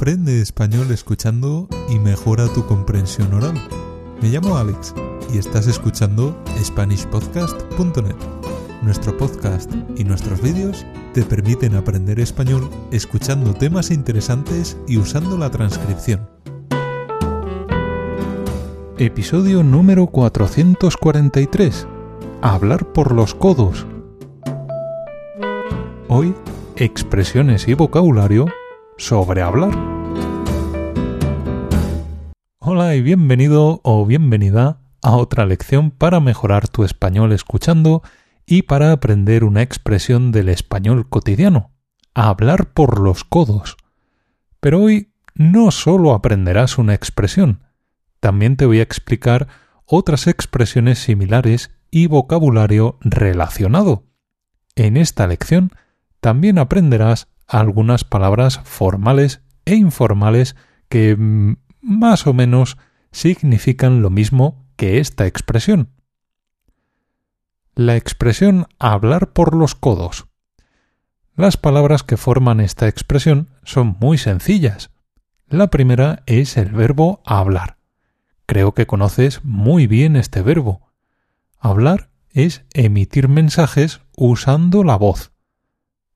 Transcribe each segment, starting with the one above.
Aprende español escuchando y mejora tu comprensión oral. Me llamo Alex y estás escuchando SpanishPodcast.net. Nuestro podcast y nuestros vídeos te permiten aprender español escuchando temas interesantes y usando la transcripción. Episodio número 443. Hablar por los codos. Hoy, expresiones y vocabulario sobre hablar. Hola y bienvenido o bienvenida a otra lección para mejorar tu español escuchando y para aprender una expresión del español cotidiano, hablar por los codos. Pero hoy no solo aprenderás una expresión, también te voy a explicar otras expresiones similares y vocabulario relacionado. En esta lección también aprenderás algunas palabras formales e informales que mm, más o menos significan lo mismo que esta expresión. La expresión hablar por los codos. Las palabras que forman esta expresión son muy sencillas. La primera es el verbo hablar. Creo que conoces muy bien este verbo. Hablar es emitir mensajes usando la voz.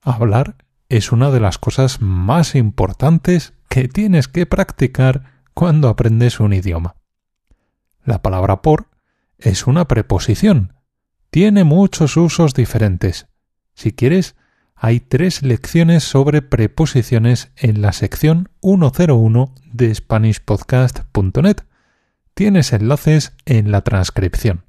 Hablar es una de las cosas más importantes que tienes que practicar cuando aprendes un idioma. La palabra por es una preposición. Tiene muchos usos diferentes. Si quieres, hay tres lecciones sobre preposiciones en la sección 101 de SpanishPodcast.net. Tienes enlaces en la transcripción.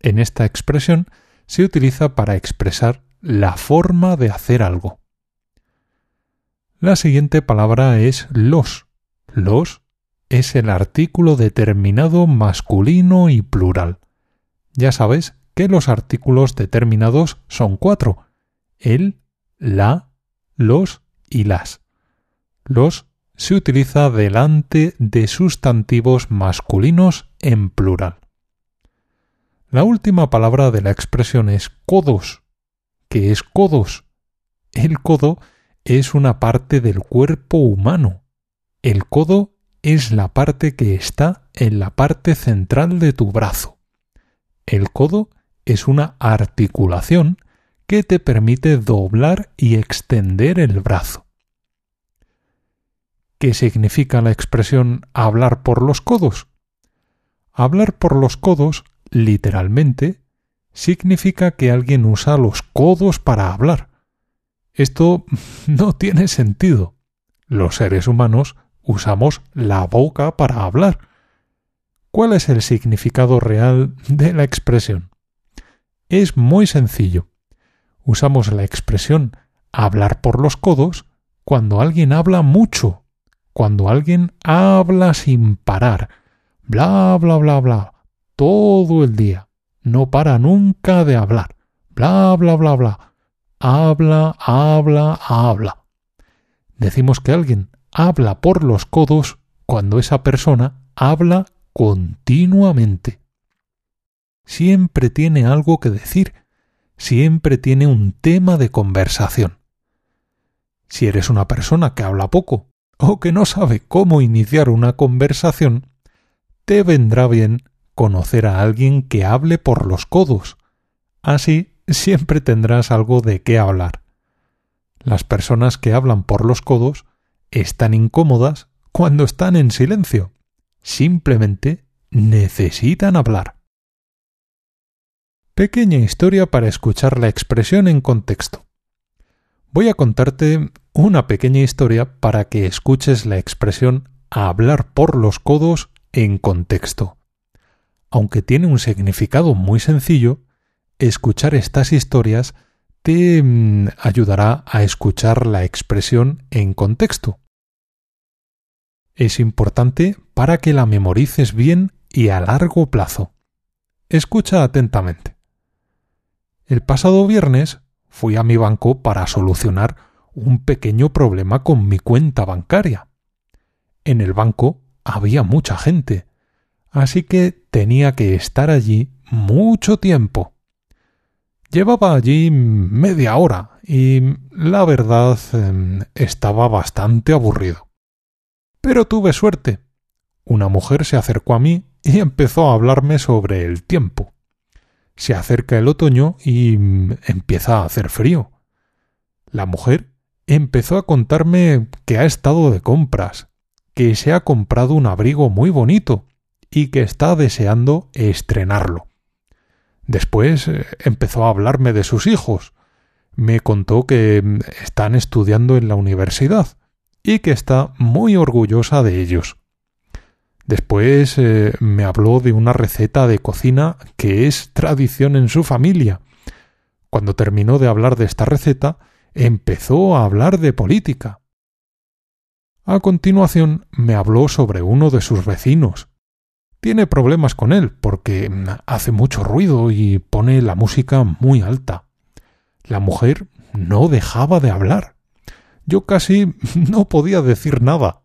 En esta expresión se utiliza para expresar la forma de hacer algo. La siguiente palabra es los. Los es el artículo determinado masculino y plural. Ya sabes que los artículos determinados son cuatro. El, la, los y las. Los se utiliza delante de sustantivos masculinos en plural. La última palabra de la expresión es codos. ¿Qué es codos? El codo es una parte del cuerpo humano. El codo es la parte que está en la parte central de tu brazo. El codo es una articulación que te permite doblar y extender el brazo. ¿Qué significa la expresión hablar por los codos? Hablar por los codos, literalmente, significa que alguien usa los codos para hablar esto no tiene sentido. Los seres humanos usamos la boca para hablar. ¿Cuál es el significado real de la expresión? Es muy sencillo. Usamos la expresión hablar por los codos cuando alguien habla mucho, cuando alguien habla sin parar, bla, bla, bla, bla, todo el día, no para nunca de hablar, bla, bla, bla, bla, habla, habla, habla. Decimos que alguien habla por los codos cuando esa persona habla continuamente. Siempre tiene algo que decir, siempre tiene un tema de conversación. Si eres una persona que habla poco o que no sabe cómo iniciar una conversación, te vendrá bien conocer a alguien que hable por los codos. Así siempre tendrás algo de qué hablar. Las personas que hablan por los codos están incómodas cuando están en silencio. Simplemente necesitan hablar. Pequeña historia para escuchar la expresión en contexto. Voy a contarte una pequeña historia para que escuches la expresión hablar por los codos en contexto. Aunque tiene un significado muy sencillo, escuchar estas historias te mm, ayudará a escuchar la expresión en contexto. Es importante para que la memorices bien y a largo plazo. Escucha atentamente. El pasado viernes fui a mi banco para solucionar un pequeño problema con mi cuenta bancaria. En el banco había mucha gente, así que tenía que estar allí mucho tiempo. Llevaba allí media hora y la verdad em, estaba bastante aburrido. Pero tuve suerte. Una mujer se acercó a mí y empezó a hablarme sobre el tiempo. Se acerca el otoño y mm, empieza a hacer frío. La mujer empezó a contarme que ha estado de compras, que se ha comprado un abrigo muy bonito y que está deseando estrenarlo. Después eh, empezó a hablarme de sus hijos. Me contó que mm, están estudiando en la universidad y que está muy orgullosa de ellos. Después eh, me habló de una receta de cocina que es tradición en su familia. Cuando terminó de hablar de esta receta, empezó a hablar de política. A continuación me habló sobre uno de sus vecinos. Tiene problemas con él porque hace mucho ruido y pone la música muy alta. La mujer no dejaba de hablar. Yo casi no podía decir nada.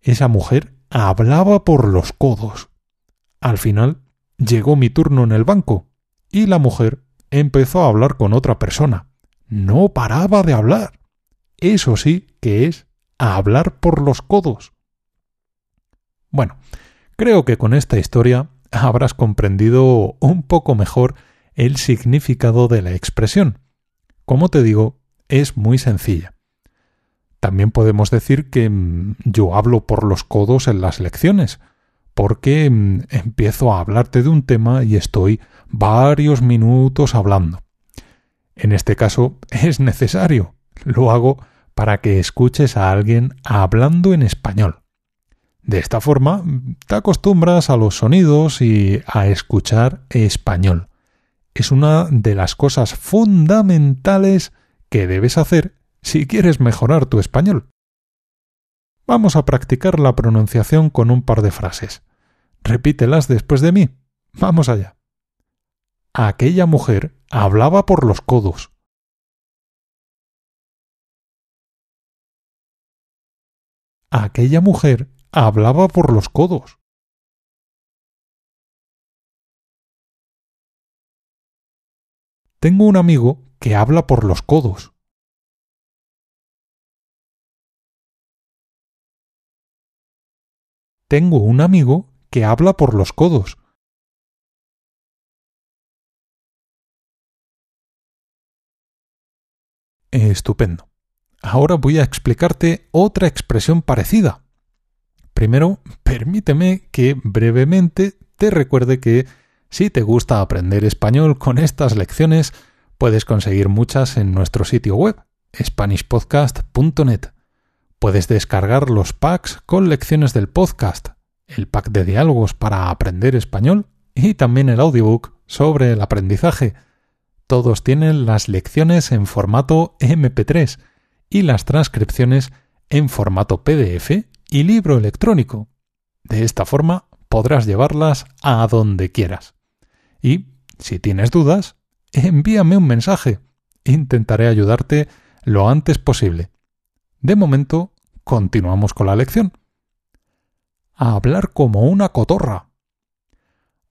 Esa mujer hablaba por los codos. Al final llegó mi turno en el banco y la mujer empezó a hablar con otra persona no paraba de hablar. Eso sí que es hablar por los codos. Bueno, creo que con esta historia habrás comprendido un poco mejor el significado de la expresión. Como te digo, es muy sencilla. También podemos decir que mm, yo hablo por los codos en las lecciones, porque mm, empiezo a hablarte de un tema y estoy varios minutos hablando. En este caso es necesario. Lo hago para que escuches a alguien hablando en español. De esta forma te acostumbras a los sonidos y a escuchar español. Es una de las cosas fundamentales que debes hacer si quieres mejorar tu español. Vamos a practicar la pronunciación con un par de frases. Repítelas después de mí. Vamos allá. Aquella mujer hablaba por los codos. Aquella mujer hablaba por los codos. Tengo un amigo que habla por los codos. Tengo un amigo que habla por los codos. Estupendo. Ahora voy a explicarte otra expresión parecida. Primero, permíteme que brevemente te recuerde que si te gusta aprender español con estas lecciones, puedes conseguir muchas en nuestro sitio web, SpanishPodcast.net. Puedes descargar los packs con lecciones del podcast, el pack de diálogos para aprender español y también el audiobook sobre el aprendizaje todos tienen las lecciones en formato MP3 y las transcripciones en formato PDF y libro electrónico. De esta forma podrás llevarlas a donde quieras. Y, si tienes dudas, envíame un mensaje. Intentaré ayudarte lo antes posible. De momento, continuamos con la lección. Hablar como una cotorra.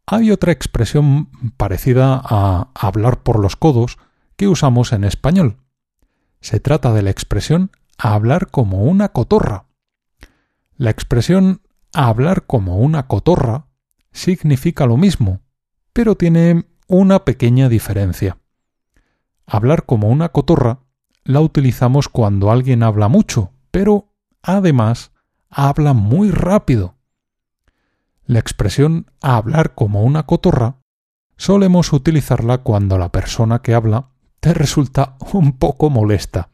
Hay otra expresión parecida a hablar por los codos que usamos en español. Se trata de la expresión hablar como una cotorra. La expresión hablar como una cotorra significa lo mismo, pero tiene una pequeña diferencia. Hablar como una cotorra la utilizamos cuando alguien habla mucho, pero además habla muy rápido. La expresión hablar como una cotorra solemos utilizarla cuando la persona que habla te resulta un poco molesta.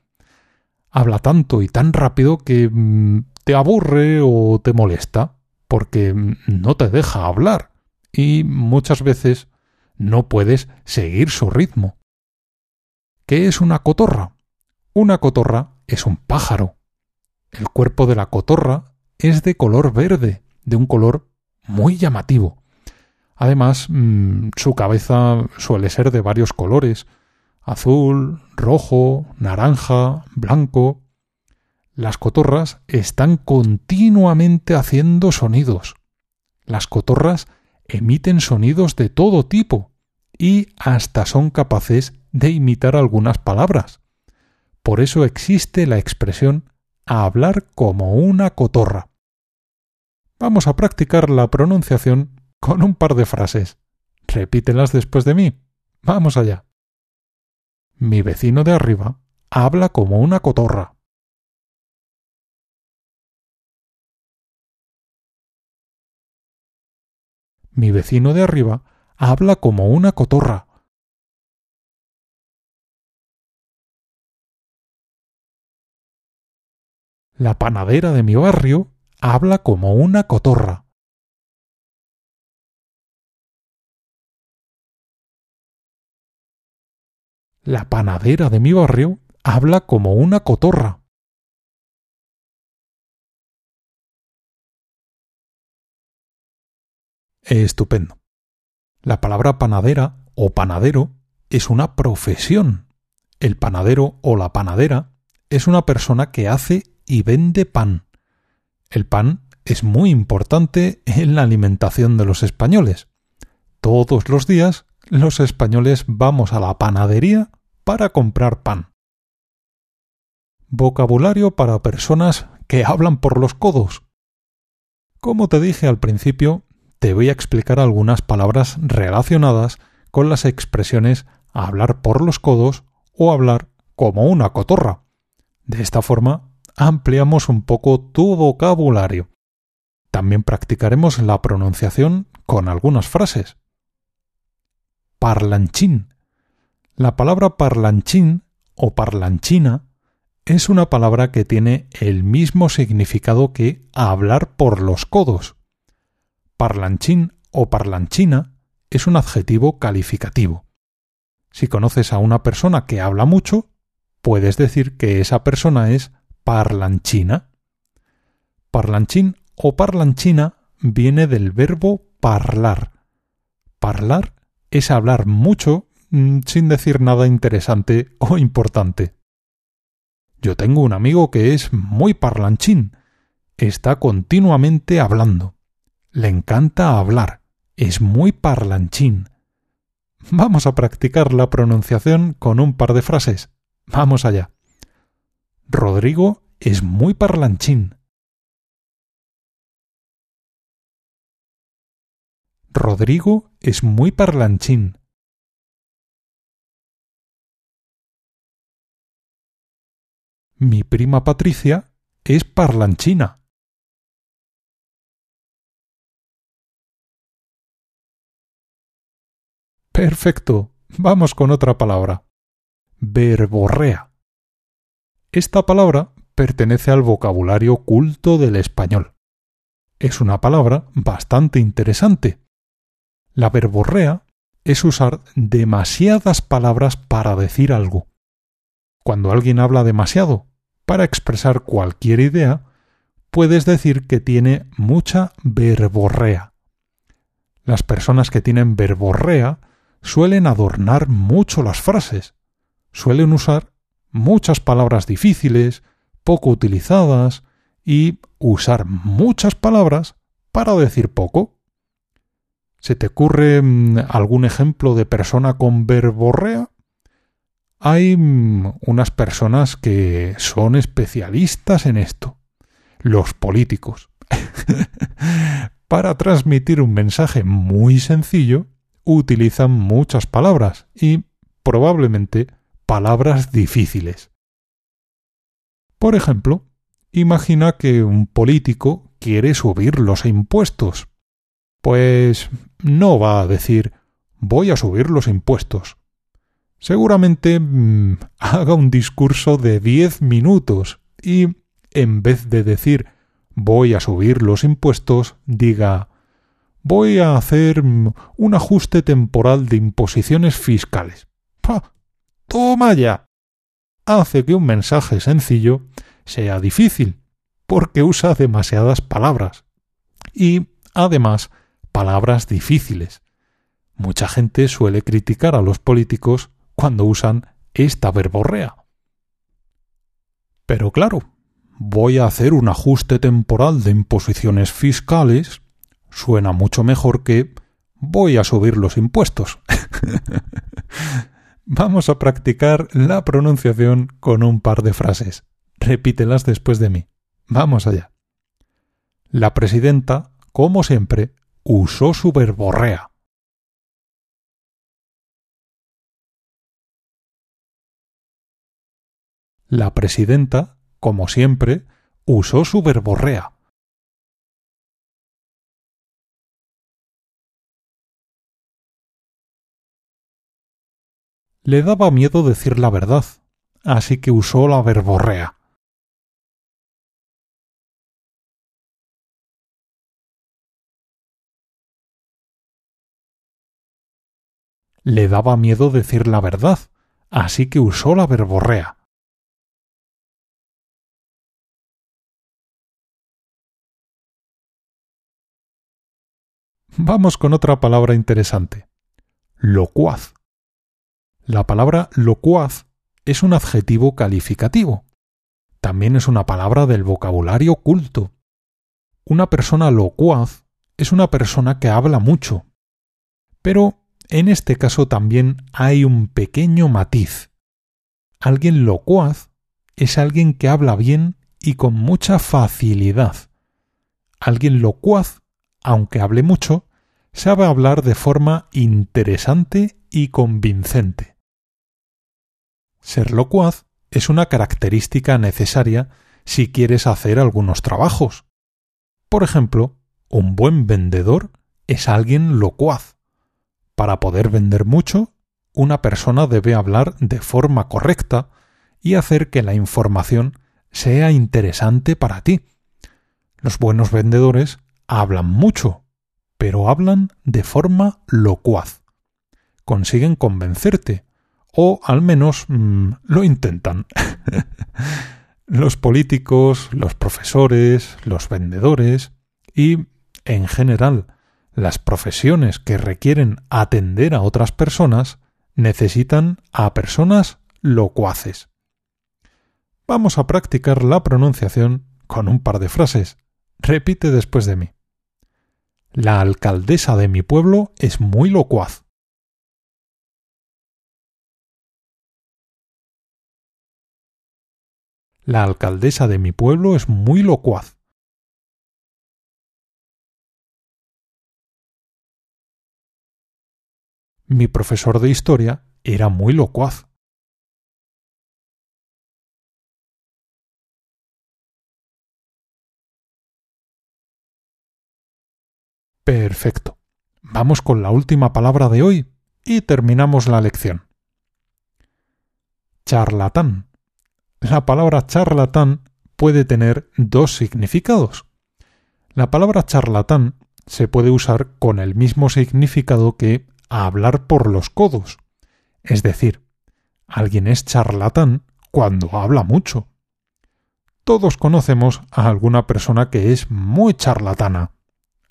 Habla tanto y tan rápido que mm, te aburre o te molesta, porque no te deja hablar y muchas veces no puedes seguir su ritmo. ¿Qué es una cotorra? Una cotorra es un pájaro. El cuerpo de la cotorra es de color verde, de un color muy llamativo. Además, mm, su cabeza suele ser de varios colores azul, rojo, naranja, blanco. Las cotorras están continuamente haciendo sonidos. Las cotorras emiten sonidos de todo tipo y hasta son capaces de imitar algunas palabras. Por eso existe la expresión hablar como una cotorra. Vamos a practicar la pronunciación con un par de frases. Repítelas después de mí. Vamos allá. Mi vecino de arriba habla como una cotorra. Mi vecino de arriba habla como una cotorra. La panadera de mi barrio habla como una cotorra. La panadera de mi barrio habla como una cotorra. Estupendo. La palabra panadera o panadero es una profesión. El panadero o la panadera es una persona que hace y vende pan. El pan es muy importante en la alimentación de los españoles. Todos los días los españoles vamos a la panadería para comprar pan. Vocabulario para personas que hablan por los codos. Como te dije al principio, te voy a explicar algunas palabras relacionadas con las expresiones hablar por los codos o hablar como una cotorra. De esta forma ampliamos un poco tu vocabulario. También practicaremos la pronunciación con algunas frases. Parlanchín. La palabra parlanchín o parlanchina es una palabra que tiene el mismo significado que hablar por los codos. Parlanchín o parlanchina es un adjetivo calificativo. Si conoces a una persona que habla mucho, puedes decir que esa persona es parlanchina. Parlanchín o parlanchina viene del verbo parlar. Parlar es hablar mucho mm, sin decir nada interesante o importante. Yo tengo un amigo que es muy parlanchín. Está continuamente hablando. Le encanta hablar. Es muy parlanchín. Vamos a practicar la pronunciación con un par de frases. Vamos allá. Rodrigo es muy parlanchín. Rodrigo es muy parlanchín. Mi prima Patricia es parlanchina. Perfecto. Vamos con otra palabra. Verborrea. Esta palabra pertenece al vocabulario culto del español. Es una palabra bastante interesante. La verborrea es usar demasiadas palabras para decir algo. Cuando alguien habla demasiado para expresar cualquier idea, puedes decir que tiene mucha verborrea. Las personas que tienen verborrea suelen adornar mucho las frases, suelen usar muchas palabras difíciles, poco utilizadas y usar muchas palabras para decir poco. ¿Se te ocurre mm, algún ejemplo de persona con verborrea? Hay mm, unas personas que son especialistas en esto, los políticos. para transmitir un mensaje muy sencillo, utilizan muchas palabras y probablemente palabras difíciles. Por ejemplo, imagina que un político quiere subir los impuestos. Pues no va a decir voy a subir los impuestos. Seguramente mm, haga un discurso de diez minutos y, en vez de decir voy a subir los impuestos, diga voy a hacer un ajuste temporal de imposiciones fiscales. Toma ya. Hace que un mensaje sencillo sea difícil, porque usa demasiadas palabras. Y, además, palabras difíciles. Mucha gente suele criticar a los políticos cuando usan esta verborrea. Pero claro, voy a hacer un ajuste temporal de imposiciones fiscales suena mucho mejor que voy a subir los impuestos. Vamos a practicar la pronunciación con un par de frases. Repítelas después de mí. Vamos allá. La presidenta, como siempre, usó su verborrea. La presidenta, como siempre, usó su verborrea. Le daba miedo decir la verdad, así que usó la verborrea. Le daba miedo decir la verdad, así que usó la verborrea. Vamos con otra palabra interesante. Locuaz. La palabra locuaz es un adjetivo calificativo. También es una palabra del vocabulario culto. Una persona locuaz es una persona que habla mucho. Pero en este caso también hay un pequeño matiz. Alguien locuaz es alguien que habla bien y con mucha facilidad. Alguien locuaz, aunque hable mucho, sabe hablar de forma interesante y convincente. Ser locuaz es una característica necesaria si quieres hacer algunos trabajos. Por ejemplo, un buen vendedor es alguien locuaz. Para poder vender mucho, una persona debe hablar de forma correcta y hacer que la información sea interesante para ti. Los buenos vendedores hablan mucho, pero hablan de forma locuaz. Consiguen convencerte, o al menos mm, lo intentan. los políticos, los profesores, los vendedores y, en general, las profesiones que requieren atender a otras personas necesitan a personas locuaces. Vamos a practicar la pronunciación con un par de frases. Repite después de mí. La alcaldesa de mi pueblo es muy locuaz. La alcaldesa de mi pueblo es muy locuaz. Mi profesor de historia era muy locuaz. Perfecto. Vamos con la última palabra de hoy y terminamos la lección. Charlatán. La palabra charlatán puede tener dos significados. La palabra charlatán se puede usar con el mismo significado que hablar por los codos. Es decir, alguien es charlatán cuando habla mucho. Todos conocemos a alguna persona que es muy charlatana.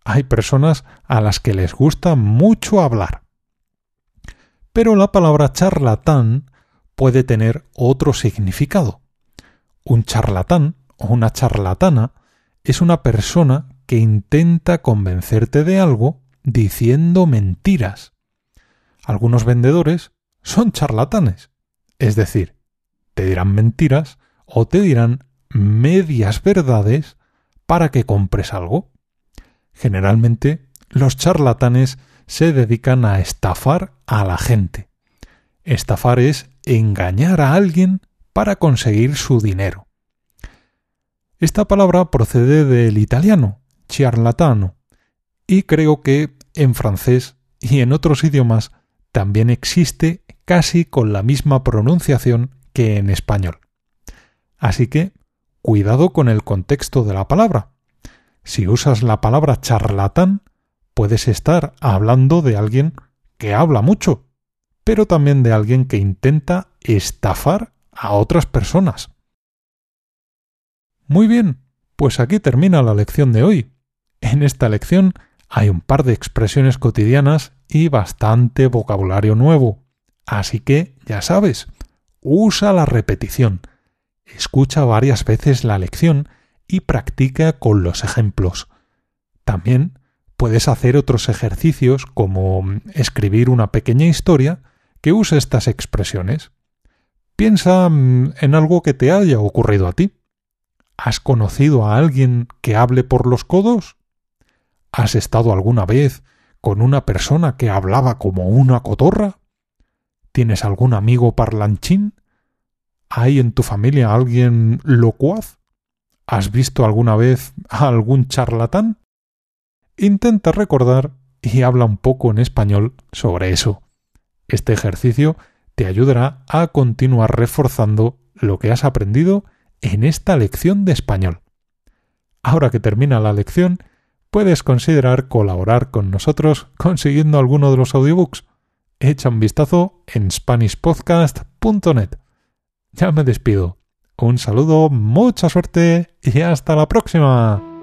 Hay personas a las que les gusta mucho hablar. Pero la palabra charlatán puede tener otro significado. Un charlatán o una charlatana es una persona que intenta convencerte de algo diciendo mentiras. Algunos vendedores son charlatanes, es decir, te dirán mentiras o te dirán medias verdades para que compres algo. Generalmente, los charlatanes se dedican a estafar a la gente. Estafar es engañar a alguien para conseguir su dinero. Esta palabra procede del italiano, charlatano, y creo que en francés y en otros idiomas también existe casi con la misma pronunciación que en español. Así que, cuidado con el contexto de la palabra. Si usas la palabra charlatán, puedes estar hablando de alguien que habla mucho, pero también de alguien que intenta estafar a otras personas. Muy bien, pues aquí termina la lección de hoy. En esta lección hay un par de expresiones cotidianas y bastante vocabulario nuevo. Así que, ya sabes, usa la repetición, escucha varias veces la lección y practica con los ejemplos. También puedes hacer otros ejercicios como escribir una pequeña historia que use estas expresiones. Piensa mm, en algo que te haya ocurrido a ti. ¿Has conocido a alguien que hable por los codos? ¿Has estado alguna vez con una persona que hablaba como una cotorra? ¿Tienes algún amigo parlanchín? ¿Hay en tu familia alguien locuaz? ¿Has visto alguna vez a algún charlatán? Intenta recordar y habla un poco en español sobre eso. Este ejercicio te ayudará a continuar reforzando lo que has aprendido en esta lección de español. Ahora que termina la lección, puedes considerar colaborar con nosotros consiguiendo alguno de los audiobooks. Echa un vistazo en SpanishPodcast.net. Ya me despido. Un saludo, mucha suerte y hasta la próxima.